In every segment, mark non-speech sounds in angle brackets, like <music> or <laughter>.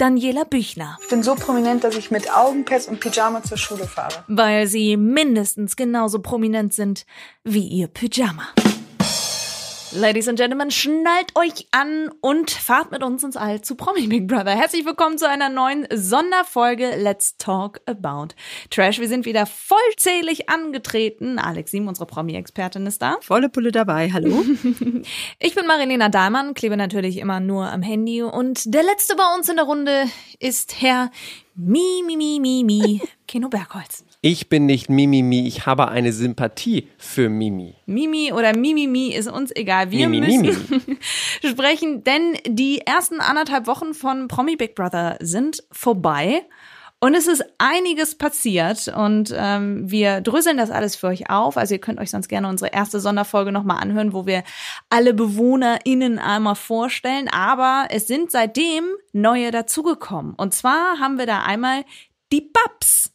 Daniela Büchner, Ich bin so prominent, dass ich mit Augenpads und Pyjama zur Schule fahre. weil sie mindestens genauso prominent sind wie ihr Pyjama. Ladies and Gentlemen, schnallt euch an und fahrt mit uns ins All zu Promi Big Brother. Herzlich willkommen zu einer neuen Sonderfolge Let's Talk About Trash. Wir sind wieder vollzählig angetreten. Alex Sim, unsere Promi-Expertin, ist da. Volle Pulle dabei, hallo. <laughs> Ich bin Marilena Dahlmann, klebe natürlich immer nur am Handy und der letzte bei uns in der Runde ist Herr Mi, Mi, Mi, Mi, Mi, Keno Bergholz. Ich bin nicht Mimimi, ich habe eine Sympathie für Mimi. Mimi oder Mimimi ist uns egal. Wir Mimi, müssen <laughs> sprechen, denn die ersten anderthalb Wochen von Promi Big Brother sind vorbei. Und es ist einiges passiert und ähm, wir dröseln das alles für euch auf. Also ihr könnt euch sonst gerne unsere erste Sonderfolge nochmal anhören, wo wir alle BewohnerInnen einmal vorstellen. Aber es sind seitdem neue dazugekommen. Und zwar haben wir da einmal die Babs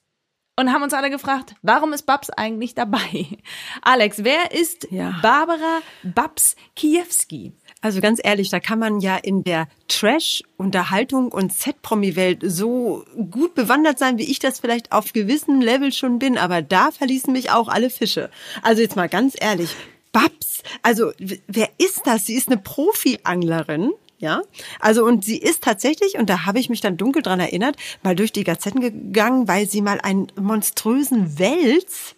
und haben uns alle gefragt, warum ist Babs eigentlich dabei? <laughs> Alex, wer ist Ja. Barbara Babs Kiewski? Also ganz ehrlich, da kann man ja in der Trash, Unterhaltung und Z-Promi-Welt so gut bewandert sein, wie ich das vielleicht auf gewissem Level schon bin. Aber da verließen mich auch alle Fische. Also jetzt mal ganz ehrlich, Babs, also wer ist das? Sie ist eine Profi-Anglerin. Ja, also und sie ist tatsächlich, und da habe ich mich dann dunkel dran erinnert, mal durch die Gazetten gegangen, weil sie mal einen monströsen Wels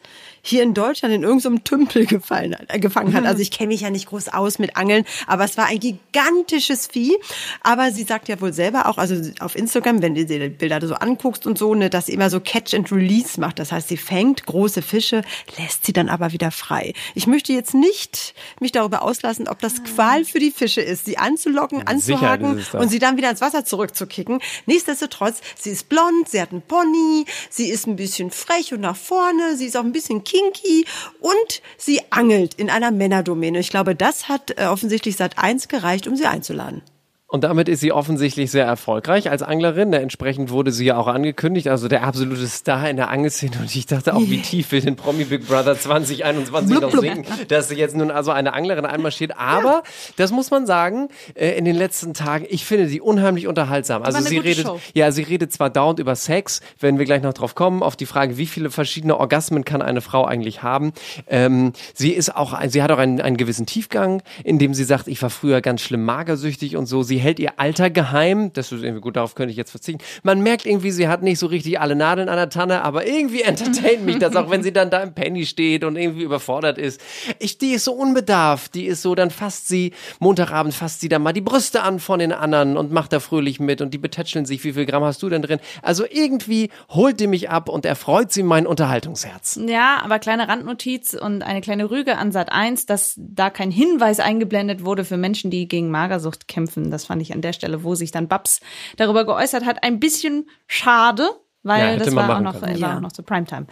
hier in Deutschland in irgendeinem Tümpel gefallen hat, äh, gefangen hat. Also ich kenne mich ja nicht groß aus mit Angeln, aber es war ein gigantisches Vieh. Aber sie sagt ja wohl selber auch, also auf Instagram, wenn du dir die Bilder so anguckst und so, ne, dass sie immer so Catch and Release macht. Das heißt, sie fängt große Fische, lässt sie dann aber wieder frei. Ich möchte jetzt nicht mich darüber auslassen, ob das Qual für die Fische ist, sie anzulocken, anzuhaken und sie dann wieder ins Wasser zurückzukicken. Nichtsdestotrotz, sie ist blond, sie hat einen Pony, sie ist ein bisschen frech und nach vorne, sie ist auch ein bisschen kinky und sie angelt in einer Männerdomäne. Ich glaube, das hat äh, offensichtlich Sat 1 gereicht, um sie einzuladen. Und damit ist sie offensichtlich sehr erfolgreich als Anglerin. Entsprechend wurde sie ja auch angekündigt, also der absolute Star in der Angelszene. Und ich dachte auch, wie tief will den Promi Big Brother <laughs> 2021 noch singen, dass sie jetzt nun also eine Anglerin einmarschiert. Aber das muss man sagen, äh, in den letzten Tagen, ich finde sie unheimlich unterhaltsam. Also sie redet, Show. ja, sie redet zwar dauernd über Sex, wenn wir gleich noch drauf kommen, auf die Frage, wie viele verschiedene Orgasmen kann eine Frau eigentlich haben. Ähm, sie ist auch, sie hat auch einen, einen gewissen Tiefgang, in dem sie sagt, ich war früher ganz schlimm magersüchtig und so. Sie hält ihr Alter geheim. Das ist irgendwie gut, darauf könnte ich jetzt verzichten. Man merkt irgendwie, sie hat nicht so richtig alle Nadeln an der Tanne, aber irgendwie <laughs> entertaint mich das auch, wenn sie dann da im Penny steht und irgendwie überfordert ist. Ich, die ist so unbedarft, die ist so, dann fasst sie, Montagabend fasst sie dann mal die Brüste an von den anderen und macht da fröhlich mit und die betätscheln sich, wie viel Gramm hast du denn drin? Also irgendwie holt die mich ab und erfreut sie mein Unterhaltungsherz. Ja, aber kleine Randnotiz und eine kleine Rüge an Sat 1, dass da kein Hinweis eingeblendet wurde für Menschen, die gegen Magersucht kämpfen. Das fand ich an der Stelle, wo sich dann Babs darüber geäußert hat, ein bisschen schade, weil Ja, das war auch, noch, können. war Ja. auch noch zu Primetime.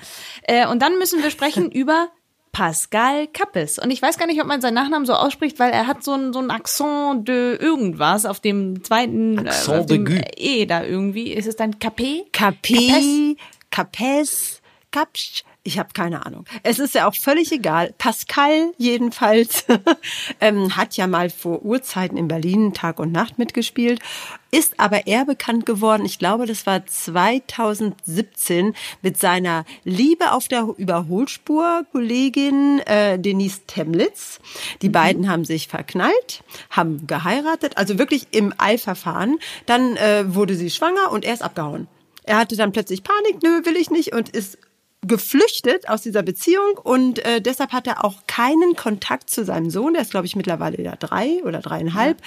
Äh, und dann müssen wir sprechen <laughs> über Pascal Kappes. Und ich weiß gar nicht, ob man seinen Nachnamen so ausspricht, weil er hat so ein, so ein Accent de irgendwas auf dem zweiten Accent äh, auf dem de. E da irgendwie. Ist es dann Capé? Capé, Capes, Kapsch, ich habe keine Ahnung. Es ist ja auch völlig egal. Pascal jedenfalls <laughs> ähm, hat ja mal vor Urzeiten in Berlin Tag und Nacht mitgespielt, ist aber eher bekannt geworden, ich glaube, das war 2017, mit seiner Liebe auf der Überholspur Kollegin äh, Denise Temlitz. Die beiden haben sich verknallt, haben geheiratet, also wirklich im Eilverfahren. Dann äh, wurde sie schwanger und er ist abgehauen. Er hatte dann plötzlich Panik, nö, will ich nicht und ist geflüchtet aus dieser Beziehung und äh, deshalb hat er auch keinen Kontakt zu seinem Sohn, der ist glaube ich mittlerweile ja drei oder dreieinhalb,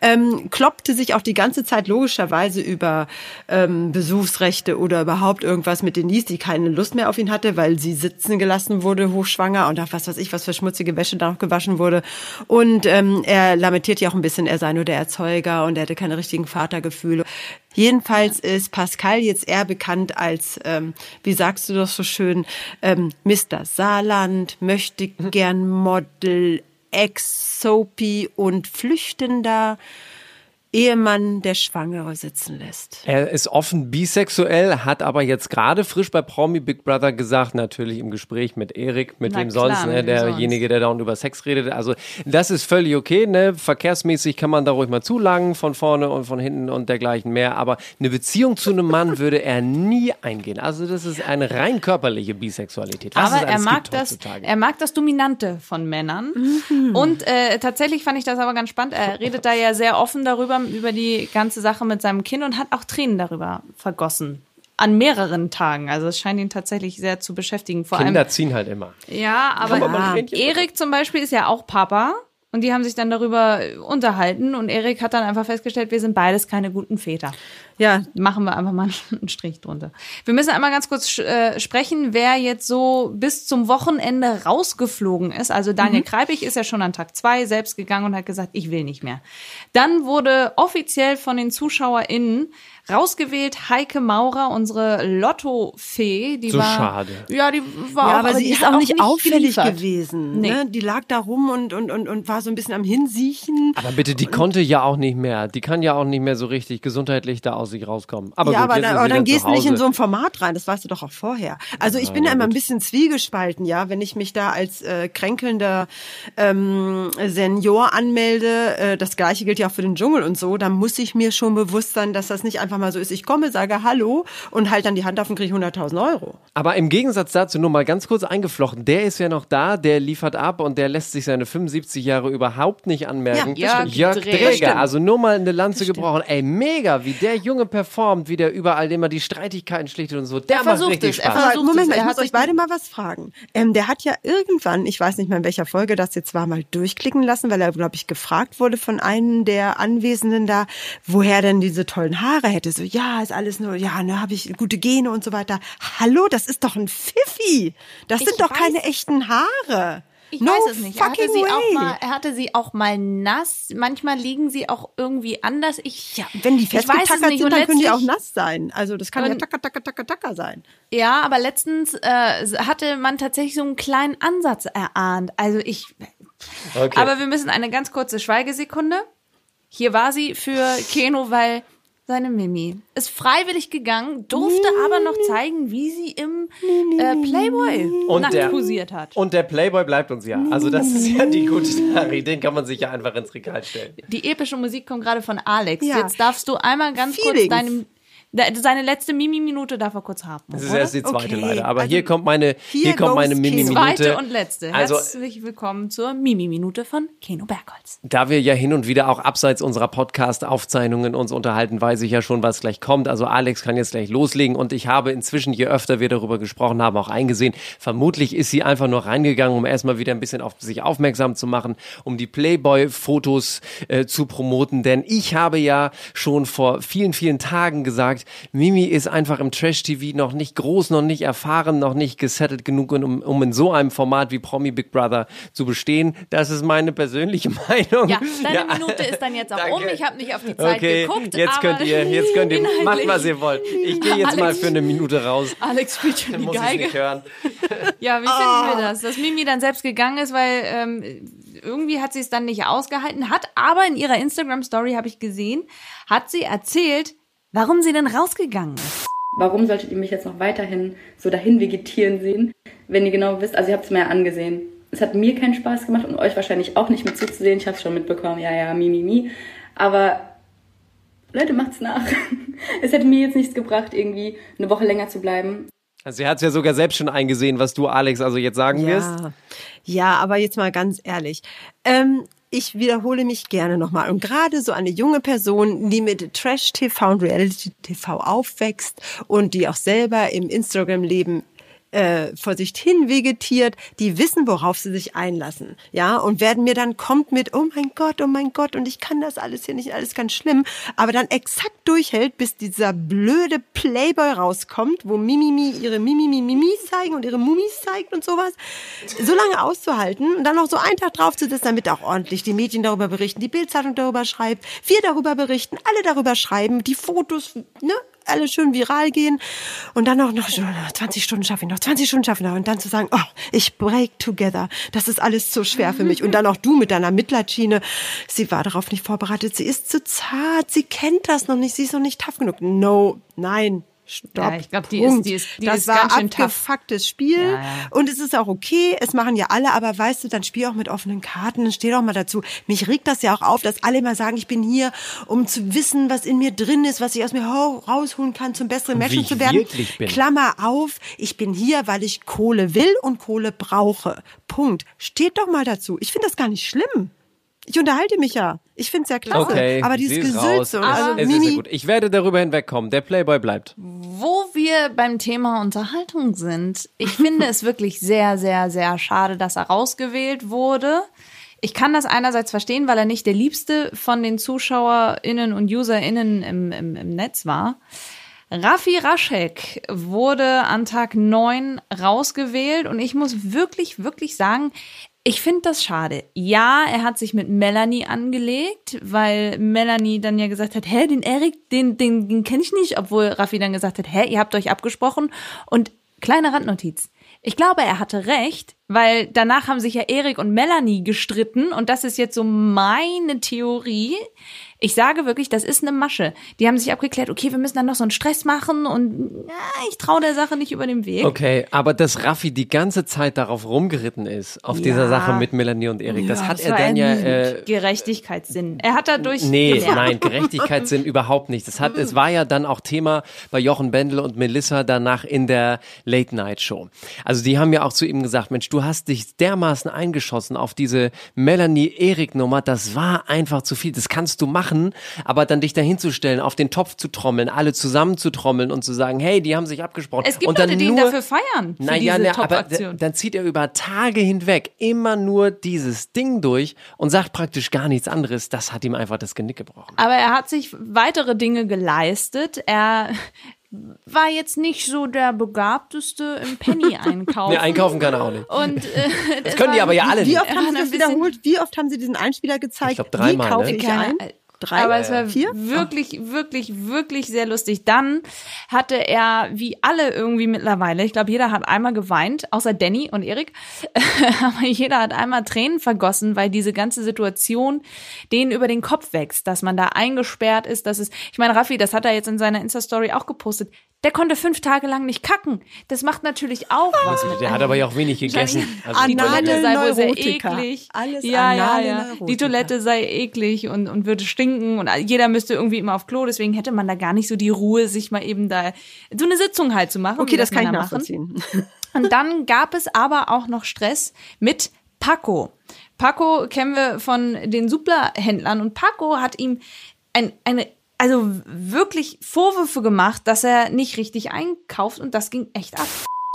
ähm, kloppte sich auch die ganze Zeit logischerweise über ähm, Besuchsrechte oder überhaupt irgendwas mit Denise, die keine Lust mehr auf ihn hatte, weil sie sitzen gelassen wurde, hochschwanger und auch was weiß ich, was für schmutzige Wäsche da noch gewaschen wurde. Und ähm, er lamentiert ja auch ein bisschen, er sei nur der Erzeuger und er hätte keine richtigen Vatergefühle. Jedenfalls ist Pascal jetzt eher bekannt als, ähm, wie sagst du das so schön, ähm, Mr. Saarland, möchte gern Model, Ex-Soapy und Flüchtender. Ehemann, der Schwangere sitzen lässt. Er ist offen bisexuell, hat aber jetzt gerade frisch bei Promi Big Brother gesagt, natürlich im Gespräch mit Erik, mit Na wem klar, sonst, ne, mit wem derjenige, der dauernd über Sex redet. Also das ist völlig okay, ne? Verkehrsmäßig kann man da ruhig mal zulangen, von vorne und von hinten und dergleichen mehr. Aber eine Beziehung zu einem Mann würde er nie eingehen. Also das ist eine rein körperliche Bisexualität. Was aber er mag das, heutzutage. er mag das Dominante von Männern. Und äh, tatsächlich fand ich das aber ganz spannend. Er redet da ja sehr offen darüber, über die ganze Sache mit seinem Kind und hat auch Tränen darüber vergossen. An mehreren Tagen. Also es scheint ihn tatsächlich sehr zu beschäftigen. Vor Kinder allem, ziehen halt immer. ja, aber ein Tränchen Erik zum Beispiel ist ja auch Papa. Und die haben sich dann darüber unterhalten und Erik hat dann einfach festgestellt, wir sind beides keine guten Väter. Ja, Machen wir einfach mal <laughs> einen Strich drunter. Wir müssen einmal ganz kurz äh, sprechen, wer jetzt so bis zum Wochenende rausgeflogen ist. Also Daniel Kreipich ist ja schon an Tag zwei selbst gegangen und hat gesagt, ich will nicht mehr. Dann wurde offiziell von den ZuschauerInnen rausgewählt Heike Maurer, unsere Lotto-Fee. Die So war, schade. Ja, die war ja auch, aber sie ist auch nicht auffällig geliefert. gewesen. Nee. Ne? Die lag da rum und, und, und, und war so ein bisschen am Hinsiechen. Aber bitte, die konnte ja auch nicht mehr. Die kann ja auch nicht mehr so richtig gesundheitlich da aus sich rauskommen. Aber ja, gut, aber, jetzt dann, ist aber dann gehst du nicht in so ein Format rein, das weißt du doch auch vorher. Also ich bin ja immer ein bisschen zwiegespalten, ja, wenn ich mich da als äh, kränkelnder ähm, Senior anmelde, äh, das gleiche gilt ja auch für den Dschungel und so, dann muss ich mir schon bewusst sein, dass das nicht einfach mal so ist, ich komme, sage Hallo und halt dann die Hand auf und kriege 100.000 Euro. Aber im Gegensatz dazu nur mal ganz kurz eingeflochten, der ist ja noch da, der liefert ab und der lässt sich seine 75 Jahre überhaupt nicht anmerken. Ja, Jörg. Jörg. Das also nur mal eine Lanze gebrochen. Ey, mega, wie der Junge performt, wie der überall immer die Streitigkeiten schlichtet und so. Der Er macht versucht richtig es, er Spaß. versucht Aber Moment es. mal, ich Er muss hat euch beide mal was fragen. Ähm, der hat ja irgendwann, ich weiß nicht mehr in welcher Folge das jetzt war, mal durchklicken lassen, weil er, glaube ich, gefragt wurde von einem der Anwesenden da, woher denn diese tollen Haare hätte. So, ja, ist alles nur, ja, ne, habe ich gute Gene und so weiter. Hallo, das ist doch ein Pfiffi. Das sind doch weiß keine echten Haare. Ich no weiß es nicht. Er hatte, sie way. auch mal, er hatte sie auch mal nass. Manchmal liegen sie auch irgendwie anders. Ich, ja, wenn die ich weiß es festgetackert nicht. sind, dann können die auch nass sein. Also das kann ja tacker, tacker, tacker, tacker sein. Ja, aber letztens äh, hatte man tatsächlich so einen kleinen Ansatz erahnt. Also ich. Okay. Aber wir müssen eine ganz kurze Schweigesekunde. Hier war sie für Keno, weil seine Mimi ist freiwillig gegangen, durfte aber noch zeigen, wie sie im äh, Playboy Und nackt der- posiert hat. Und der Playboy bleibt uns ja. Also das ist ja die gute Nachricht. Den kann man sich ja einfach ins Regal stellen. Die epische Musik kommt gerade von Alex. Ja. Jetzt darfst du einmal ganz Feelings. kurz deine, de- seine letzte Mimi-Minute darf er kurz haben. Das ist oder? erst die zweite Okay, leider. Aber also hier kommt meine, hier, hier kommt meine. Mimi-Minute. Zweite und letzte. Also Herzlich willkommen zur Mimi-Minute von Keno Bergholz. Da wir ja hin und wieder auch abseits unserer Podcast-Aufzeichnungen uns unterhalten, weiß ich ja schon, was gleich kommt. Also Alex kann jetzt gleich loslegen und ich habe inzwischen, je öfter wir darüber gesprochen haben, auch eingesehen, vermutlich ist sie einfach nur reingegangen, um erstmal wieder ein bisschen auf sich aufmerksam zu machen, um die Playboy-Fotos äh, zu promoten. Denn ich habe ja schon vor vielen, vielen Tagen gesagt, Mimi ist einfach im Trash-TV noch nicht groß, noch nicht erfahren, noch nicht gesettelt genug, um, um in so einem Format wie Promi Big Brother zu bestehen. Das ist meine persönliche <laughs> Meinung. Ja, deine Ja. Minute ist dann jetzt auch Danke. um. Ich habe nicht auf die Zeit Okay, geguckt. jetzt könnt ihr, jetzt könnt ihr, <laughs> macht was ihr wollt. Ich gehe jetzt mal Alex- für eine Minute raus. Alex spielt schon die muss ich Geige. nicht hören. <laughs> Ja, wie finden wir das? Dass Mimi dann selbst gegangen ist, weil ähm, irgendwie hat sie es dann nicht ausgehalten, hat aber in ihrer Instagram-Story, habe ich gesehen, hat sie erzählt, warum sie denn rausgegangen ist. Warum solltet ihr mich jetzt noch weiterhin so dahin vegetieren sehen, wenn ihr genau wisst, also ihr habt es mir ja angesehen. Es hat mir keinen Spaß gemacht und euch wahrscheinlich auch nicht mit zuzusehen. Ich habe es schon mitbekommen, ja, ja, mi, mi, mi. Aber Leute, macht's nach. <laughs> Es hätte mir jetzt nichts gebracht, irgendwie eine Woche länger zu bleiben. Also sie hat es ja sogar selbst schon eingesehen, was du, Alex, also jetzt sagen wirst. Ja, ja, aber jetzt mal ganz ehrlich. Ähm, ich wiederhole mich gerne nochmal. Und gerade so eine junge Person, die mit Trash-TV und Reality-TV aufwächst und die auch selber im Instagram-Leben äh, vor sich hin vegetiert, die wissen, worauf sie sich einlassen, ja, und werden mir dann kommt mit, oh mein Gott, oh mein Gott, und ich kann das alles hier nicht, alles ganz schlimm, aber dann exakt durchhält, bis dieser blöde Playboy rauskommt, wo Mimimi ihre Mimimi Mimi zeigen und ihre Mumis zeigt und sowas, so lange auszuhalten und dann noch so einen Tag drauf zu sitzen, damit auch ordentlich die Medien darüber berichten, die Bildzeitung darüber schreibt, wir darüber berichten, alle darüber schreiben, die Fotos, ne, alle schön viral gehen. Und dann auch noch so, 20 Stunden schaffe ich noch, 20 Stunden schaffe ich noch. Und dann zu sagen, oh, ich break together, das ist alles zu schwer für mich. Und dann auch du mit deiner Mitleidschiene, sie war darauf nicht vorbereitet, sie ist zu zart, sie kennt das noch nicht, sie ist noch nicht tough genug. No, nein, Stopp. Ja, ich glaub, die ist- die ist- die das ist war ganz schön tough. abgefucktes Spiel Ja, ja. und es ist auch okay, es machen ja alle, aber weißt du, dann spiel auch mit offenen Karten, dann steh doch mal dazu. Mich regt das ja auch auf, dass alle immer sagen, ich bin hier, um zu wissen, was in mir drin ist, was ich aus mir rausholen kann, zum besseren Menschen zu werden. wirklich bin. Klammer auf, ich bin hier, weil ich Kohle will und Kohle brauche. Punkt. Steht doch mal dazu. Ich finde das gar nicht schlimm. Ich unterhalte mich ja. Ich finde es ja klasse. Okay, aber sie dieses ist. Gesülze es, also es ist sehr Mimi, gut. Ich werde darüber hinwegkommen. Der Playboy bleibt. Wo wir beim Thema Unterhaltung sind, ich finde es wirklich sehr, sehr, sehr schade, dass er rausgewählt wurde. Ich kann das einerseits verstehen, weil er nicht der liebste von den ZuschauerInnen und UserInnen im, im, im Netz war. Raffi Raschek wurde an Tag 9 rausgewählt und ich muss wirklich, wirklich sagen, ich finde das schade. Ja, er hat sich mit Melanie angelegt, weil Melanie dann ja gesagt hat, hä, den Erik, den, den, den kenne ich nicht, obwohl Raffi dann gesagt hat, hä, ihr habt euch abgesprochen. Und kleine Randnotiz. Ich glaube, er hatte recht, weil danach haben sich ja Erik und Melanie gestritten und das ist jetzt so meine Theorie. Ich sage wirklich, das ist eine Masche. Die haben sich abgeklärt, okay, wir müssen dann noch so einen Stress machen und ja, ich traue der Sache nicht über den Weg. Okay, aber dass Raffi die ganze Zeit darauf rumgeritten ist, auf dieser Sache mit Melanie und Erik, das hat Das er dann ja. Äh, Gerechtigkeitssinn. Er hat dadurch Nee, gelernt. nein, Gerechtigkeitssinn <laughs> überhaupt nicht. Das hat, es war ja dann auch Thema bei Jochen Bendel und Melissa danach in der Late Night Show. Also die haben ja auch zu ihm gesagt, Mensch, du hast dich dermaßen eingeschossen auf diese Melanie-Erik-Nummer, das war einfach zu viel. Das kannst du machen, aber dann dich dahin zu stellen, auf den Topf zu trommeln, alle zusammen zu trommeln und zu sagen, hey, die haben sich abgesprochen. Es gibt und dann Leute, die ihn nur, dafür feiern, für naja, diese ne, aber dann zieht er über Tage hinweg immer nur dieses Ding durch und sagt praktisch gar nichts anderes. Das hat ihm einfach das Genick gebrochen. Aber er hat sich weitere Dinge geleistet. Er war jetzt nicht so der begabteste im Penny-Einkaufen. <laughs> Nee, einkaufen kann er auch nicht. Und äh, <laughs> Das können die aber ja alle Wie nicht. oft haben sie das bisschen- wiederholt? Wie oft haben sie diesen Einspieler gezeigt? Ich glaub, dreimal, Wie kaufe ne? ich ein? Drei? Aber es war Vier? wirklich, wirklich, wirklich sehr lustig. Dann hatte er, wie alle irgendwie mittlerweile, ich glaube, jeder hat einmal geweint, außer Danny und Erik, <laughs> aber jeder hat einmal Tränen vergossen, weil diese ganze Situation denen über den Kopf wächst, dass man da eingesperrt ist, dass es, ich meine, Raffi, das hat er jetzt in seiner Insta-Story auch gepostet, der konnte fünf Tage lang nicht kacken. Das macht natürlich auch was mit Der hat aber ja auch wenig gegessen. Also die Toilette sei wohl sehr eklig. Alles ja, ja, ja. Die Toilette sei eklig und, und würde stinken und jeder müsste irgendwie immer auf Klo. Deswegen hätte man da gar nicht so die Ruhe, sich mal eben da so eine Sitzung halt zu machen. Okay, das kann ich Männer machen. nachvollziehen. <laughs> Und dann gab es aber auch noch Stress mit Paco. Paco kennen wir von den Supla-Händlern und Paco hat ihm ein, eine, also wirklich Vorwürfe gemacht, dass er nicht richtig einkauft und das ging echt ab.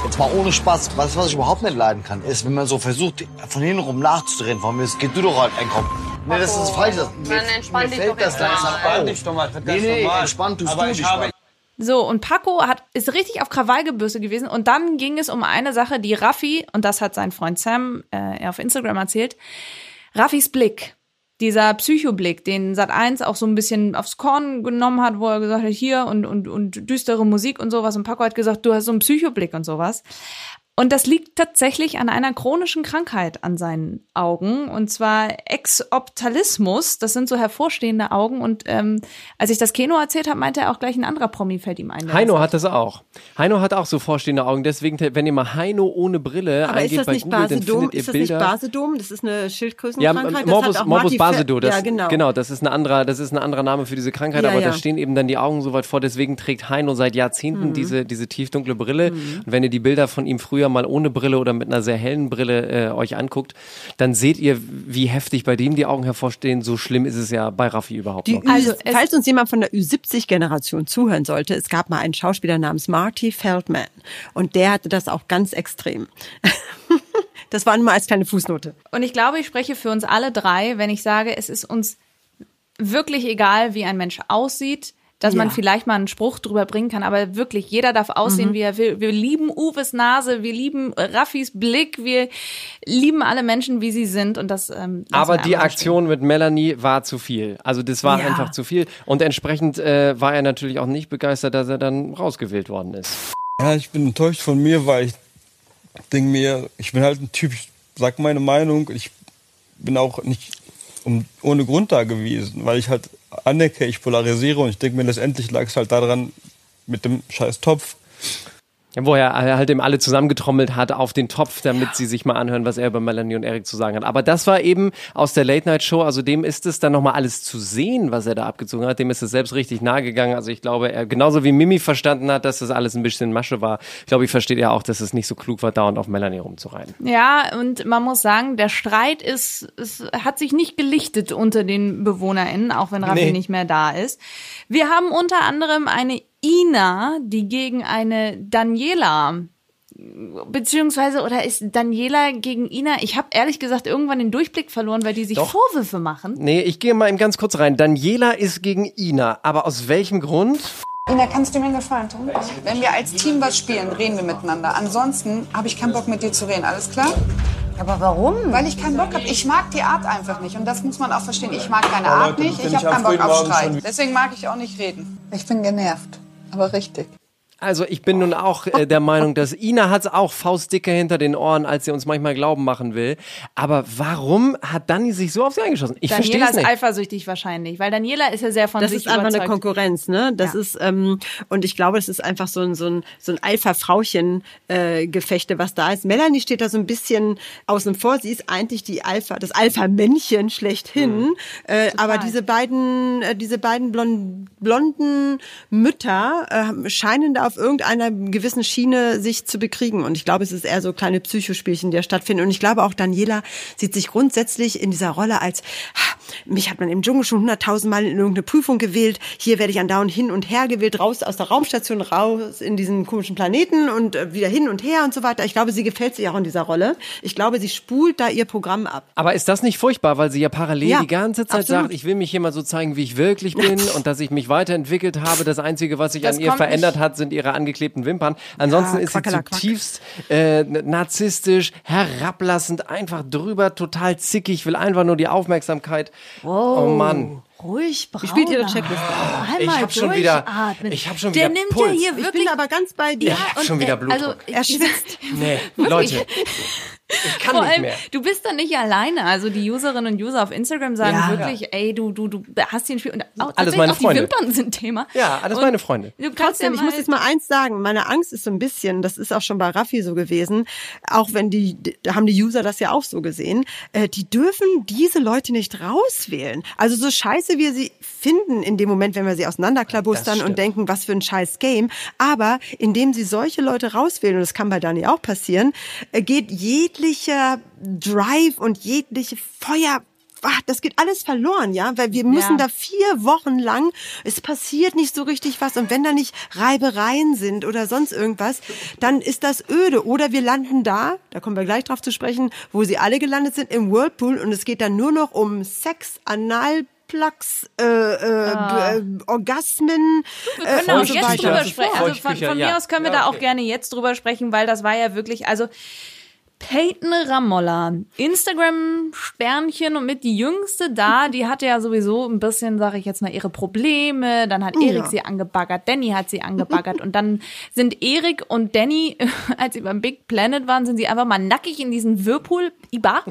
Jetzt mal ohne Spaß, was, was ich überhaupt nicht leiden kann, ist, wenn man so versucht, von hinten rum nachzudrehen. Von mir, es geht du doch halt einkaufen. Nee, das ist falsch. Das, mir, entspann mir dich fällt doch das jetzt langsam mal. auf. Entspann dich doch mal, das ist Nee, nee, normal. entspannt tust Aber du ich dich habe- mal. So, und Paco hat, ist richtig auf Krawallgebürste gewesen. Und dann ging es um eine Sache, die Raffi, und das hat sein Freund Sam äh, auf Instagram erzählt, Raffis Blick, dieser Psychoblick, den Sat1 auch so ein bisschen aufs Korn genommen hat, wo er gesagt hat, hier und, und, und düstere Musik und sowas. Und Paco hat gesagt, du hast so einen Psychoblick und sowas. Und das liegt tatsächlich an einer chronischen Krankheit an seinen Augen, und zwar Exophthalmismus. Das sind so hervorstehende Augen. Und ähm, als ich das Keno erzählt habe, meinte er auch gleich ein anderer Promi fällt ihm ein. Heino hat das auch. Heino hat auch so vorstehende Augen. Deswegen, wenn ihr mal Heino ohne Brille Aber eingeht das bei nicht Google, dann Basedom? findet ihr Ist das nicht Bilder. Basedom? Das ist eine Ja, Schildkrötenkrankheit. Das Morbus, hat auch Morbus Basedow, das, ja, genau. genau, das ist ein anderer, das ist ein anderer Name für diese Krankheit, Ja, aber ja. da stehen eben dann die Augen so weit vor, deswegen trägt Heino seit Jahrzehnten Mhm. diese, diese tiefdunkle Brille. Und wenn ihr die Bilder von ihm früher früher mal ohne Brille oder mit einer sehr hellen Brille äh, euch anguckt, dann seht ihr, wie heftig bei dem die Augen hervorstehen. So schlimm ist es ja bei Raffi überhaupt Die noch. Also es- falls uns jemand von der Ü70-Generation zuhören sollte, es gab mal einen Schauspieler namens Marty Feldman und der hatte das auch ganz extrem. <laughs> das war nur als kleine Fußnote. Und ich glaube, ich spreche für uns alle drei, wenn ich sage, es ist uns wirklich egal, wie ein Mensch aussieht, dass man Ja. vielleicht mal einen Spruch drüber bringen kann, aber wirklich, jeder darf aussehen, wie er will. Wir lieben Uwes Nase, wir lieben Raffis Blick, wir lieben alle Menschen, wie sie sind und das. Ähm, Aber die Aktion mit Melanie war zu viel. Also das war Ja. einfach zu viel. Und entsprechend äh, war er natürlich auch nicht begeistert, dass er dann rausgewählt worden ist. Ja, ich bin enttäuscht von mir, weil ich denke mir, ich bin halt ein Typ, ich sag meine Meinung. Ich bin auch nicht um, ohne Grund da gewesen, weil ich halt anerkenne, ich polarisiere und ich denke mir, letztendlich lag es halt daran mit dem scheiß Topf. Ja, Wo er halt eben alle zusammengetrommelt hat auf den Topf, damit sie sich mal anhören, was er über Melanie und Eric zu sagen hat. Aber das war eben aus der Late-Night-Show, also dem ist es dann nochmal alles zu sehen, was er da abgezogen hat. Dem ist es selbst richtig nahe gegangen. Also ich glaube, er genauso wie Mimi verstanden hat, dass das alles ein bisschen Masche war, glaube ich, versteht er auch, dass es nicht so klug war, dauernd auf Melanie rumzureiten. Ja, und man muss sagen, der Streit ist, es hat sich nicht gelichtet unter den BewohnerInnen, auch wenn Raffi Nee. nicht mehr da ist. Wir haben unter anderem eine Ina, die gegen eine Daniela beziehungsweise oder ist Daniela gegen Ina? Ich habe ehrlich gesagt irgendwann den Durchblick verloren, weil die sich Doch. Vorwürfe machen. Nee, ich gehe mal eben ganz kurz rein. Daniela ist gegen Ina, aber aus welchem Grund? Ina, kannst du mir einen Gefallen tun? Wenn wir als Team was spielen, reden wir miteinander. Ansonsten habe ich keinen Bock mit dir zu reden, alles klar? Aber warum? Weil ich keinen Bock habe. Ich mag die Art einfach nicht. Und das muss man auch verstehen. Ich mag deine Art nicht. Ich habe keinen Bock auf Streit. Deswegen mag ich auch nicht reden. Ich bin genervt. Aber richtig. Also ich bin nun auch äh, der Meinung, dass Ina hat's auch faustdicke hinter den Ohren, als sie uns manchmal glauben machen will. Aber warum hat Dani sich so auf sie eingeschossen? Ich verstehe Daniela es ist nicht. eifersüchtig wahrscheinlich, weil Daniela ist ja sehr von Das sich ist einfach überzeugt. eine Konkurrenz, ne? Das Ja. ist ähm, und ich glaube, es ist einfach so ein so ein so ein Alpha-Frauchen äh, was da ist. Melanie steht da so ein bisschen außen vor. Sie ist eigentlich die Alpha, das Alpha-Männchen schlechthin. Äh, aber diese beiden, äh, diese beiden blon blonden Mütter äh, scheinen da auf irgendeiner gewissen Schiene sich zu bekriegen. Und ich glaube, es ist eher so kleine Psychospielchen, die da stattfinden. Und ich glaube auch Daniela sieht sich grundsätzlich in dieser Rolle als "Ha, mich hat man im Dschungel schon hunderttausendmal in irgendeine Prüfung gewählt. Hier werde ich andauernd hin und her gewählt, raus aus der Raumstation, raus in diesen komischen Planeten und äh, wieder hin und her und so weiter. Ich glaube, sie gefällt sich auch in dieser Rolle. Ich glaube, sie spult da ihr Programm ab. Aber ist das nicht furchtbar, weil sie ja parallel Ja, die ganze Zeit absolut. sagt, ich will mich hier mal so zeigen, wie ich wirklich bin <laughs> und dass ich mich weiterentwickelt habe. Das Einzige, was sich Das an ihr verändert nicht- hat, sind ihre angeklebten Wimpern. Ansonsten Ja, ist sie zutiefst äh, narzisstisch, herablassend, einfach drüber, total zickig, will einfach nur die Aufmerksamkeit. Oh Mann. Ruhig, Brauner. Wie spielt ihre Checkliste? Einmal Ich hab schon wieder- ich hab schon Der wieder nimmt Puls. ja hier Ich wirklich bin aber ganz bei dir. Ja, hab und, schon wieder äh, Blutdruck. Also, Er schwitzt. <laughs> Nee, Leute, ich kann Vor nicht allem, mehr. du bist da nicht alleine. Also die Userinnen und User auf Instagram sagen Ja. wirklich, ey, du, du, du hast hier ein Spiel. Und auch, Alles meine auch Freunde. Die Wimpern sind Thema. Ja, alles Und meine Freunde. Du kannst ja Trotzdem, ich mal, muss jetzt mal eins sagen, meine Angst ist so ein bisschen, das ist auch schon bei Raffi so gewesen, auch wenn die, da haben die User das ja auch so gesehen, äh, die dürfen diese Leute nicht rauswählen. Also so scheiße wir sie finden in dem Moment, wenn wir sie auseinanderklabustern und denken, was für ein scheiß Game, aber indem sie solche Leute rauswählen, und das kann bei Dani auch passieren, äh, geht jeglicher Drive und jegliche Feuer ach, das geht alles verloren, ja, weil wir müssen Ja. da vier Wochen lang, es passiert nicht so richtig was und wenn da nicht Reibereien sind oder sonst irgendwas, dann ist das öde oder wir landen da, da kommen wir gleich drauf zu sprechen, wo sie alle gelandet sind im Whirlpool und es geht dann nur noch um Sex, Anal Plugs, äh, äh, äh, Orgasmen Wir äh, können auch und so jetzt weiter. drüber sprechen. Also von, von mir ja. aus können wir Ja, da okay. auch gerne jetzt drüber sprechen, weil das war ja wirklich, also Peyton Ramolla, Instagram-Sternchen und mit die Jüngste da, die hatte ja sowieso ein bisschen, sage ich jetzt mal, ihre Probleme. Dann hat Erik Ja. sie angebaggert, Danny hat sie angebaggert und dann sind Erik und Danny, <laughs> als sie beim Big Planet waren, sind sie einfach mal nackig in diesen Whirlpool, Iba.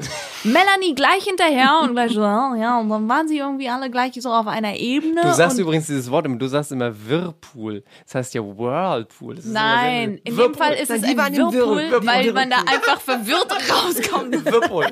Melanie gleich hinterher und gleich so, ja, ja, und dann waren sie irgendwie alle gleich so auf einer Ebene. Du sagst übrigens dieses Wort immer, du sagst immer Whirlpool. Das heißt ja Whirlpool. Das Nein, in dem Fall ist es ein Whirlpool, Whirl- weil man da einfach <laughs> verwirrt rauskommt. <laughs> Whirlpool.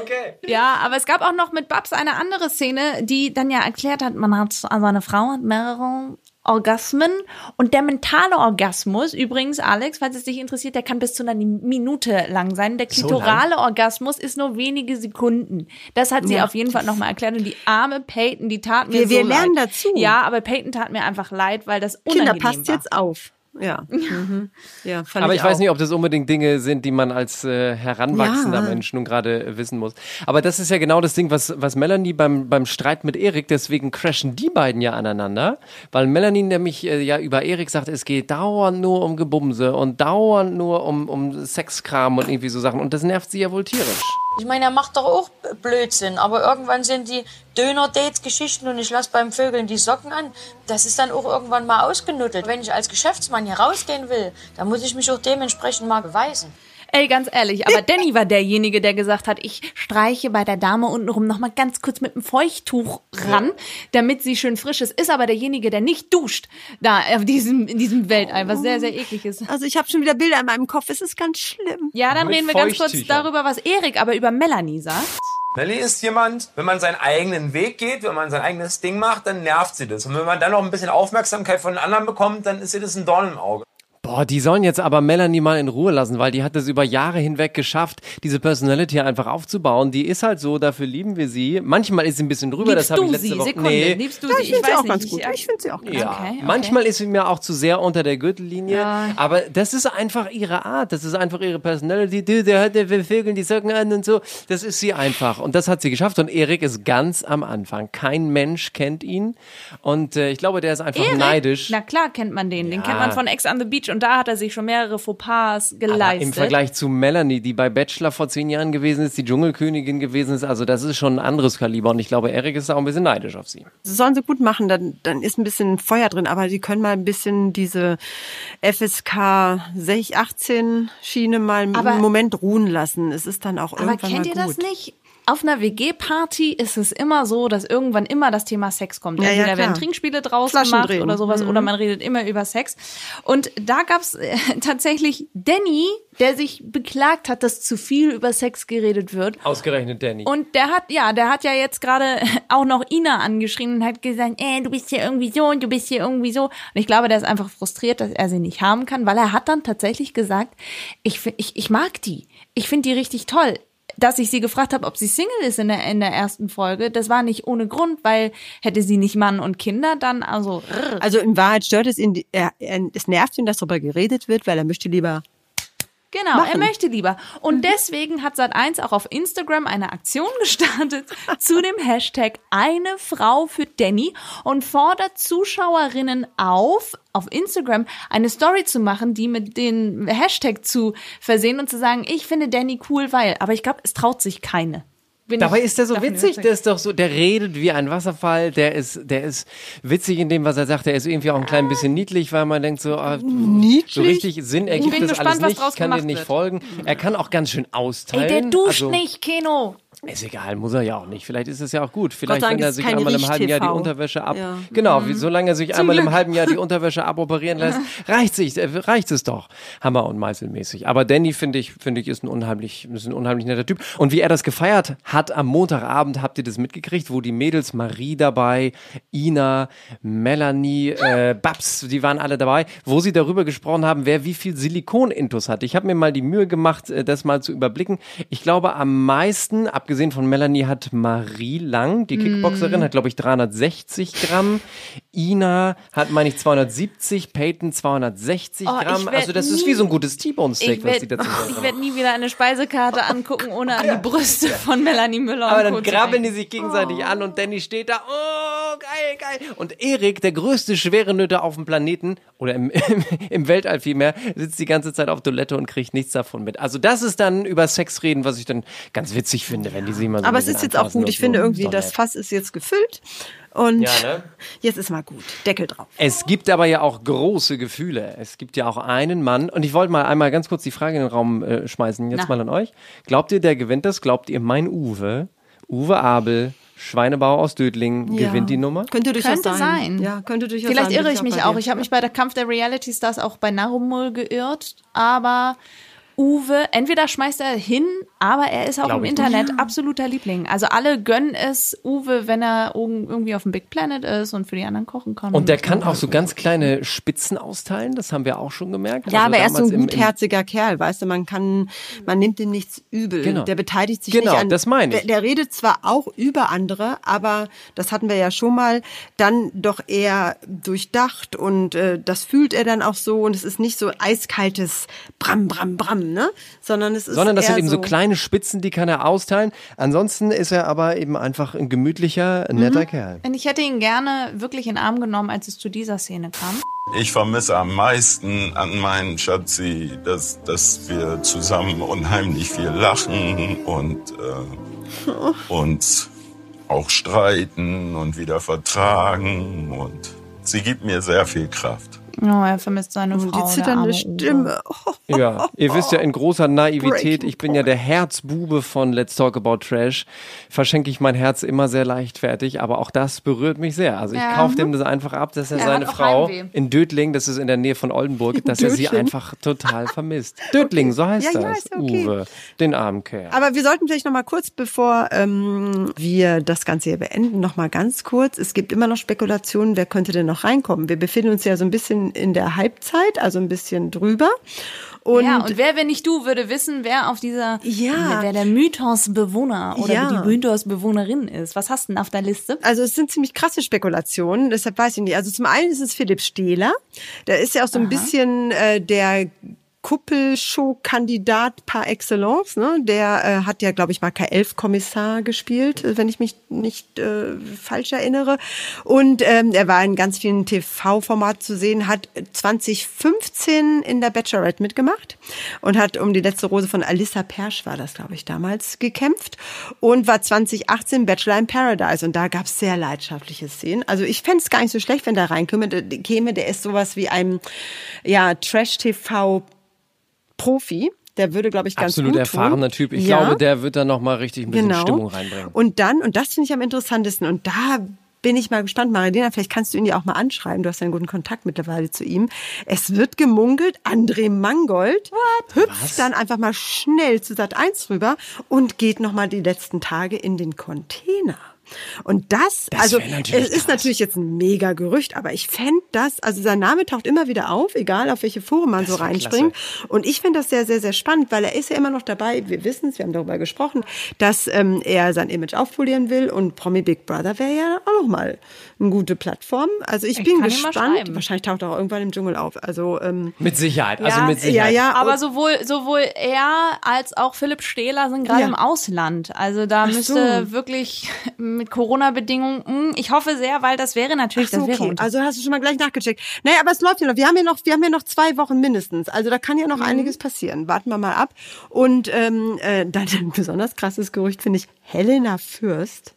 okay. Ja, aber es gab auch noch mit Babs eine andere Szene, die dann ja erklärt hat, man hat, also eine Frau hat mehrere Orgasmen und der mentale Orgasmus, übrigens, Alex, falls es dich interessiert, der kann bis zu einer Minute lang sein. Der So klitorale Orgasmus ist nur wenige Sekunden. Das hat sie Ja. auf jeden Fall nochmal erklärt und die arme Peyton, die tat mir Wir- so wir lernen leid. dazu. Ja, aber Peyton tat mir einfach leid, weil das Kinder, unangenehm passt war. jetzt auf. <laughs> Ja. Mhm. ja Aber ich, weiß auch. nicht, ob das unbedingt Dinge sind, die man als äh, heranwachsender Ja. Mensch nun gerade äh, wissen muss. Aber das ist ja genau das Ding, was, was Melanie beim, beim Streit mit Erik, deswegen crashen die beiden ja aneinander, weil Melanie nämlich äh, ja über Erik sagt, es geht dauernd nur um Gebumse und dauernd nur um, um Sexkram und irgendwie so Sachen. Und das nervt sie ja wohl tierisch. Ich meine, er macht doch auch Blödsinn, aber irgendwann sind die Döner-Dates-Geschichten und ich lasse beim Vögeln die Socken an. Das ist dann auch irgendwann mal ausgenuddelt. Wenn ich als Geschäftsmann hier rausgehen will, dann muss ich mich auch dementsprechend mal beweisen. Ey, ganz ehrlich, aber Danny war derjenige, der gesagt hat, ich streiche bei der Dame untenrum nochmal ganz kurz mit einem Feuchttuch ran, damit sie schön frisch ist. Ist aber derjenige, der nicht duscht, da auf diesem, in diesem Weltall, was sehr, sehr eklig ist. Also ich habe schon wieder Bilder in meinem Kopf. Es ist ganz schlimm. Ja, dann Mit reden wir ganz kurz darüber, was Erik aber über Melanie sagt. Melanie ist jemand, wenn man seinen eigenen Weg geht, wenn man sein eigenes Ding macht, dann nervt sie das. Und wenn man dann noch ein bisschen Aufmerksamkeit von den anderen bekommt, dann ist ihr das ein Dorn im Auge. Boah, die sollen jetzt aber Melanie mal in Ruhe lassen, weil die hat es über Jahre hinweg geschafft, diese Personality einfach aufzubauen. Die ist halt so, dafür lieben wir sie. Manchmal ist sie ein bisschen drüber, Liebst das habe ich du letzte sie? Woche. Sekunde, nee. liebst du Ja, sie? ich finde sie weiß auch nicht, ganz gut. ich- Ich finde sie auch ganz Ja, Okay, okay. manchmal ist sie mir auch zu sehr unter der Gürtellinie, Ja. aber das ist einfach ihre Art, das ist einfach ihre Personality. Die, der hat der will Vögeln die Socken an und so. Das ist sie einfach und das hat sie geschafft und Erik ist ganz am Anfang. Kein Mensch kennt ihn und äh, ich glaube, der ist einfach Erik? neidisch. Na klar kennt man den. Den Ja. kennt man von Ex on the Beach und da hat er sich schon mehrere Fauxpas Aber geleistet. im Vergleich zu Melanie, die bei Bachelor vor zehn Jahren gewesen ist, die Dschungelkönigin gewesen ist, also das ist schon ein anderes Kaliber und ich glaube, Erik ist da auch ein bisschen neidisch auf sie. Das sollen sie gut machen, dann, dann ist ein bisschen Feuer drin, aber sie können mal ein bisschen diese FSK 18 Schiene mal Aber- einen Moment ruhen lassen. Es ist dann auch Aber irgendwann kennt ihr das nicht? Auf einer WG-Party ist es immer so, dass irgendwann immer das Thema Sex kommt. Ja, ja, Entweder klar. werden Trinkspiele draus Flaschen gemacht drehen. oder sowas, Mhm. oder man redet immer über Sex. Und da gab's äh, <laughs> tatsächlich Danny, der sich beklagt hat, dass zu viel über Sex geredet wird. Ausgerechnet Danny. Und der hat, ja, der hat ja jetzt gerade <laughs> auch noch Ina angeschrien und hat gesagt, äh, du bist hier irgendwie so und du bist hier irgendwie so. Und ich glaube, der ist einfach frustriert, dass er sie nicht haben kann, weil er hat dann tatsächlich gesagt, ich, ich, ich mag die. Ich finde die richtig toll. Dass ich sie gefragt habe, ob sie Single ist in der, in der ersten Folge, das war nicht ohne Grund, weil hätte sie nicht Mann und Kinder, dann also. rrr. Also in Wahrheit stört es ihn, er, er, es nervt ihn, dass darüber geredet wird, weil er möchte lieber Genau, er machen. möchte lieber. Und deswegen hat Sat1 auch auf Instagram eine Aktion <laughs> gestartet zu dem Hashtag eine Frau für Danny und fordert Zuschauerinnen auf, auf Instagram eine Story zu machen, die mit den Hashtag zu versehen und zu sagen, ich finde Danny cool, weil. Aber ich glaube, es traut sich keine. Bin Dabei ich ist der so witzig, der ist doch so, der redet wie ein Wasserfall, der ist, der ist witzig in dem, was er sagt, der ist irgendwie auch ein klein bisschen niedlich, weil man denkt so, ah, niedlich. so richtig Sinn ergibt das gespannt, alles nicht, draus kann dir nicht wird. folgen. Er kann auch ganz schön Ey, austeilen. der duscht also, nicht, Keno. Ist egal, muss er ja auch nicht. Vielleicht ist es ja auch gut. Vielleicht, Dank wenn er sich einmal im halben Jahr die. Unterwäsche ab. Ja. Genau, wie, solange er sich einmal im halben Jahr die Unterwäsche aboperieren lässt, <laughs> reicht sich, äh, reicht es doch. Hammer und Meißelmäßig. Aber Danny finde ich, finde ich, ist ein unheimlich, ist ein unheimlich netter Typ. Und wie er das gefeiert hat am Montagabend, habt ihr das mitgekriegt, wo die Mädels Marie dabei, Ina, Melanie, äh, Babs, die waren alle dabei, wo sie darüber gesprochen haben, wer wie viel Silikon-Intus hat. Ich habe mir mal die Mühe gemacht, äh, das mal zu überblicken. Ich glaube, am meisten, abgesehen von Melanie, hat Marie Lang, die Kickboxerin, hat, glaube ich, 360 Gramm. Ina hat, meine ich, 270, Peyton 260 Oh, Gramm. Also das ist nie- wie so ein gutes T-Bone-Steak, was die dazu <laughs> ich werde nie wieder eine Speisekarte <laughs> angucken, ohne an die Brüste von Melanie Müller Aber dann grabbeln die sich gegenseitig an und Danny steht da, oh, geil, geil. Und Erik, der größte schwere Nöte auf dem Planeten, oder im, <laughs> im, im Weltall vielmehr, sitzt die ganze Zeit auf Toilette und kriegt nichts davon mit. Also das ist dann über Sex reden, was ich dann ganz witzig finde, wenn die sie mal so Aber es ist jetzt auch gut. Ich finde irgendwie, Ist das. Fass ist jetzt gefüllt. Und Ja, ne? jetzt ist mal gut. Deckel drauf. Es gibt aber ja auch große Gefühle. Es gibt ja auch einen Mann, und ich wollte mal einmal ganz kurz die Frage in den Raum äh, schmeißen, jetzt Na. mal an euch. Glaubt ihr, der gewinnt das? Glaubt ihr, mein Uwe, Uwe Abel, Schweinebauer aus Dödling, Ja. gewinnt die Nummer? Könnte durchaus Könnte sein. Ja, könnte durchaus Vielleicht sein. irre ich mich auch. Ich habe mich bei der Kampf der Reality Stars auch bei Narumul geirrt. Aber Uwe, entweder schmeißt er hin Aber er ist auch Glaub im Internet absoluter Liebling. Also alle gönnen es Uwe, wenn er irg- irgendwie auf dem Big Planet ist und für die anderen kochen kann. Und der kann auch so ganz kleine Spitzen austeilen, das haben wir auch schon gemerkt. Ja, Also aber er ist so ein im- gutherziger Kerl, weißt du, man kann, man nimmt ihm nichts übel. Genau. Der beteiligt sich Genau, nicht an. das meine ich. Der, der redet zwar auch über andere, aber das hatten wir ja schon mal, dann doch eher durchdacht und äh, das fühlt er dann auch so und es ist nicht so eiskaltes Bram, Bram, Bram, ne? Sondern es ist Sondern das eher sind eben so kleine Spitzen, die kann er austeilen. Ansonsten ist er aber eben einfach ein gemütlicher, netter Kerl. Und ich hätte ihn gerne wirklich in den Arm genommen, als es zu dieser Szene kam. Ich vermisse am meisten an meinen Schatzi, dass, dass wir zusammen unheimlich viel lachen und äh, <laughs> uns auch streiten und wieder vertragen. Und sie gibt mir sehr viel Kraft. Oh, er vermisst seine Und Frau. die zitternde Uwe. Stimme. Ja, ihr wisst ja in großer Naivität, Breaking ich bin ja der Herzbube von Let's Talk About Trash. Verschenke ich mein Herz immer sehr leichtfertig, aber auch das berührt mich sehr. Also ich Ja. kaufe dem das einfach ab, dass er, Er seine Frau Heimweh. in Dödling, das ist in der Nähe von Oldenburg, dass er sie einfach total vermisst. Dödling, so heißt Ja, ja, das. ist okay. Uwe, den armen Kerl. Aber wir sollten vielleicht noch mal kurz, bevor ähm, wir das Ganze hier beenden, noch mal ganz kurz. Es gibt immer noch Spekulationen, wer könnte denn noch reinkommen. Wir befinden uns ja so ein bisschen in der Halbzeit, also ein bisschen drüber. Und, ja, und wer, wenn nicht du, würde wissen, wer auf dieser, Ja. wer der Mythosbewohner oder Ja. die Mythosbewohnerin ist. Was hast du denn auf der Liste? also es sind ziemlich krasse Spekulationen, deshalb weiß ich nicht. Also zum einen ist es Philipp Stehler, der ist ja auch so ein bisschen äh, der Kuppelshow-Kandidat par excellence. Ne? Der äh, hat ja, glaube ich, mal K11-Kommissar gespielt, äh, wenn ich mich nicht äh, falsch erinnere. Und ähm, er war in ganz vielen TV-Formaten zu sehen, hat 2015 in der Bachelorette mitgemacht und hat um die letzte Rose von Alissa Persch, war das, glaube ich, damals, gekämpft und war 2018 Bachelor in Paradise. Und da gab es sehr leidenschaftliche Szenen. Also ich fände es gar nicht so schlecht, wenn der reinkäme. Der, käme, der ist sowas wie ein ja, Trash-TV- Profi, der würde, glaube ich, ganz Absolut gut erfahrener tun. Typ. Ich Ja, glaube, der wird da noch mal richtig ein bisschen genau. Stimmung reinbringen. Und dann, und das finde ich am interessantesten, und da bin ich mal gespannt, Marilena, vielleicht kannst du ihn ja auch mal anschreiben, du hast ja einen guten Kontakt mittlerweile zu ihm. Es wird gemunkelt, André Mangold hüpft dann einfach mal schnell zu Sat 1 rüber und geht noch mal die letzten Tage in den Container. Und das, Das also es ist krass. natürlich jetzt ein mega Gerücht, aber ich fänd das, also sein Name taucht immer wieder auf, egal auf welche Foren man Das so reinspringt. Und ich finde das sehr, sehr, sehr spannend, weil er ist ja immer noch dabei, wir wissen es, wir haben darüber gesprochen, dass ähm, er sein Image aufpolieren will und Promi Big Brother wäre ja auch noch mal eine gute Plattform. Also ich, Ich bin gespannt. Wahrscheinlich taucht er auch irgendwann im Dschungel auf. Also ähm, Mit Sicherheit, also Ja, mit Sicherheit. ja, ja. Aber sowohl, sowohl er als auch Philipp Stehler sind gerade Ja. im Ausland. Also da Ach müsste so. wirklich mit Corona-Bedingungen, mh, ich hoffe sehr, weil das wäre natürlich, so, das wäre okay. Also hast du schon mal gleich nachgecheckt. Naja, aber es läuft ja noch. Wir haben ja noch, wir haben ja noch zwei Wochen mindestens. Also da kann ja noch einiges passieren. Warten wir mal ab. Und ähm, äh, <laughs> dann ein besonders krasses Gerücht finde ich Helena Fürst.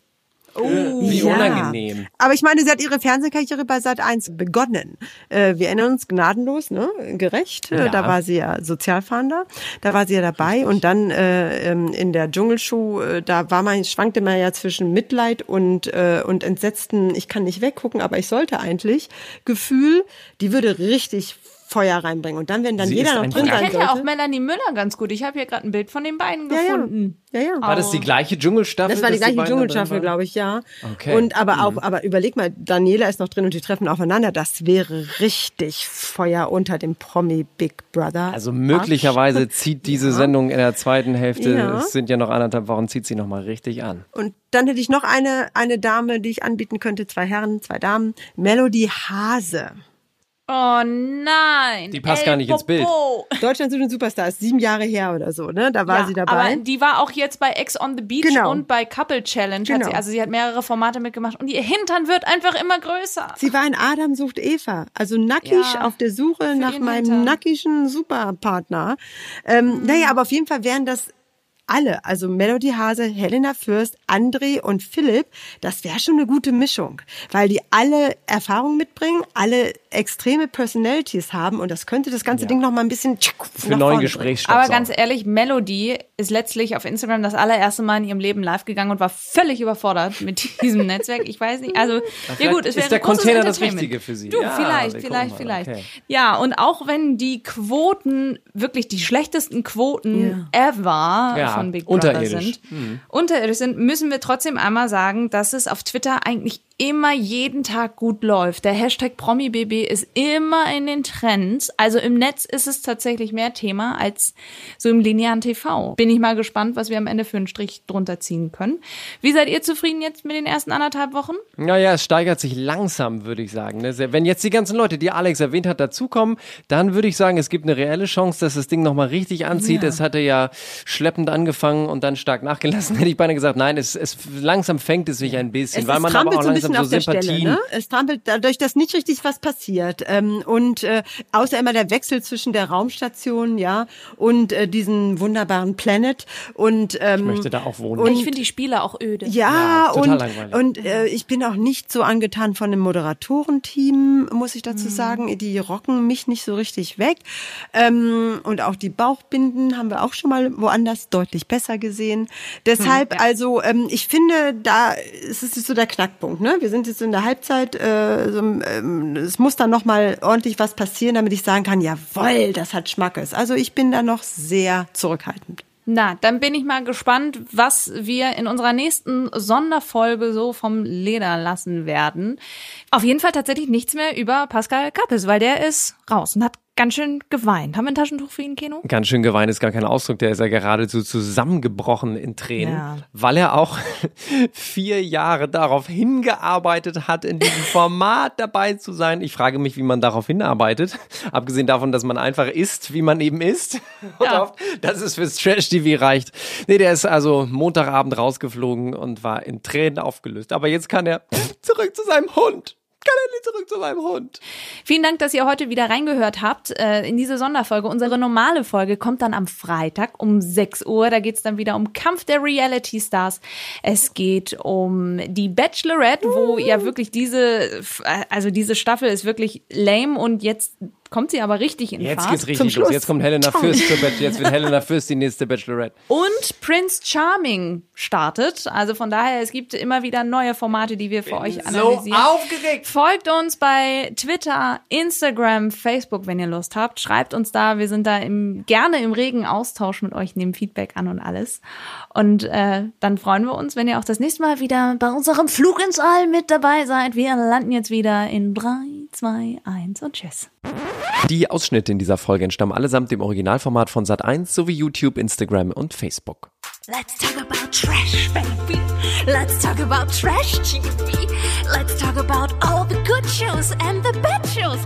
Oh, Wie unangenehm. Aber ich meine, sie hat ihre Fernsehkarriere bei Sat 1 begonnen. Äh, wir erinnern uns gnadenlos, ne? Gerecht. Äh, Ja. Da war sie ja Sozialfahnder. Da war sie ja dabei. Und dann äh, ähm, in der Dschungelshow, äh, da war man, schwankte man ja zwischen Mitleid und, äh, und entsetzten, ich kann nicht weggucken, aber ich sollte eigentlich. Gefühl, die würde richtig Feuer reinbringen. Und dann, wenn dann Sie jeder ist noch drin Ich sein kennt ja auch. Melanie Müller ganz gut. Ich habe hier gerade ein Bild von den beiden Ja, ja. gefunden. Ja, ja. War das die gleiche Dschungelstaffel? Das war die gleiche Dschungelstaffel, glaube ich, ja. Okay. Und aber auch, aber überleg mal, Daniela ist noch drin und die treffen aufeinander. Das wäre richtig Feuer unter dem Promi Big Brother. Also möglicherweise zieht diese Sendung in der zweiten Hälfte, Ja. es sind ja noch anderthalb Wochen, zieht sie noch mal richtig an. Und dann hätte ich noch eine, eine Dame, die ich anbieten könnte. Zwei Herren, zwei Damen. Melody Hase. Oh nein. Die passt El gar nicht ins Bild. Popo. Deutschland sucht den Superstar. Ist sieben Jahre her oder so, ne? Da war ja, sie dabei. Aber die war auch jetzt bei Ex on the Beach Genau. und bei Couple Challenge. Hat Genau. sie, also sie hat mehrere Formate mitgemacht und ihr Hintern wird einfach immer größer. Sie war in Adam sucht Eva. Also nackig Ja, auf der Suche nach meinem Hintern. nackischen Superpartner. Ähm, Naja, aber auf jeden Fall wären das alle, also Melody Hase, Helena Fürst, André und Philipp, das wäre schon eine gute Mischung, weil die alle Erfahrung mitbringen, alle extreme Personalities haben und das könnte das ganze Ding noch mal ein bisschen Für neuen Gesprächsstoff. Aber ganz ehrlich, Melody ist letztlich auf Instagram das allererste Mal in ihrem Leben live gegangen und war völlig überfordert mit diesem <laughs> Netzwerk. Ich weiß nicht, also ja gut, es wäre ist der Container das. Richtige für sie. Du, Ja, vielleicht, vielleicht, vielleicht. Okay. Ja, und auch wenn die Quoten wirklich die schlechtesten Quoten ever Ja, von Big Brother unterirdisch. sind, Mhm. unterirdisch sind, müssen wir trotzdem einmal sagen, dass es auf Twitter eigentlich immer jeden Tag gut läuft. Der Hashtag PromiBB ist immer in den Trends. Also im Netz ist es tatsächlich mehr Thema als so im linearen TV. Bin ich mal gespannt, was wir am Ende für einen Strich drunter ziehen können. Wie seid ihr zufrieden jetzt mit den ersten anderthalb Wochen? Naja, es steigert sich langsam, würde ich sagen. ne? Wenn jetzt die ganzen Leute, die Alex erwähnt hat, dazukommen, dann würde ich sagen, es gibt eine reelle Chance, dass das Ding nochmal richtig anzieht. Ja. Es hatte ja schleppend angefangen und dann stark nachgelassen. <laughs> Hätte ich beinahe gesagt, nein, es, es langsam fängt es sich ein bisschen, Es, weil man aber auch langsam bisschen so auf der Sympathien. Stelle. Ne? Es trampelt dadurch, dass nicht richtig was passiert. Ähm, und äh, außer immer der Wechsel zwischen der Raumstation, ja, und äh, diesen wunderbaren Planet. Und ähm, Ich möchte da auch wohnen. Und ich finde die Spiele auch öde. ja, Ja, total und, langweilig. und äh, ich bin auch nicht so angetan von dem Moderatorenteam, muss ich Mhm. dazu sagen. Die rocken mich nicht so richtig weg. Ähm, und auch die Bauchbinden haben wir auch schon mal woanders deutlich besser gesehen. Deshalb, also, ähm, ich finde, da ist es so der Knackpunkt. Ne? Wir sind jetzt in der Halbzeit. Äh, so, ähm, es muss dann noch mal ordentlich was passieren, damit ich sagen kann, jawohl, das hat Schmackes. Also ich bin da noch sehr zurückhaltend. Na, dann bin ich mal gespannt, was wir in unserer nächsten Sonderfolge so vom Leder lassen werden. Auf jeden Fall tatsächlich nichts mehr über Pascal Kappes, weil der ist raus und hat ganz schön geweint. Haben wir ein Taschentuch für ihn, Keno? Ganz schön geweint ist gar kein Ausdruck, der ist ja geradezu zusammengebrochen in Tränen, Ja. weil er auch <laughs> vier Jahre darauf hingearbeitet hat, in diesem Format dabei zu sein. Ich frage mich, wie man darauf hinarbeitet, abgesehen davon, dass man einfach isst, wie man eben isst <laughs> und Ja. hofft, dass es fürs Trash-TV reicht. Nee, der ist also Montagabend rausgeflogen und war in Tränen aufgelöst. Aber jetzt kann er <laughs> zurück zu seinem Hund. Kann er nicht zurück zu seinem Hund. Vielen Dank, dass ihr heute wieder reingehört habt äh, in diese Sonderfolge. Unsere normale Folge kommt dann am Freitag um 6 Uhr. Da geht's dann wieder um Kampf der Reality Stars. Es geht um die Bachelorette, wo ja wirklich diese, also diese Staffel ist wirklich lame und jetzt kommt sie aber richtig in Jetzt Fahrt. geht's richtig los. Jetzt kommt Helena Fürst zur Bachelor. Jetzt wird <laughs> Helena Fürst die nächste Bachelorette. Und Prince Charming startet. Also von daher, es gibt immer wieder neue Formate, die wir für euch analysieren. aufgeregt. Folgt uns bei Twitter, Instagram, Facebook, wenn ihr Lust habt. Schreibt uns da. Wir sind da im, gerne im regen Austausch mit euch, nehmen Feedback an und alles. Und äh, dann freuen wir uns, wenn ihr auch das nächste Mal wieder bei unserem Flug ins All mit dabei seid. Wir landen jetzt wieder in 3, 2, 1 und tschüss. Die Ausschnitte in dieser Folge entstammen allesamt dem Originalformat von Sat1 sowie YouTube, Instagram und Facebook. Let's talk about trash, baby. Let's talk about trash TV. Let's talk about all the good shows and the bad shows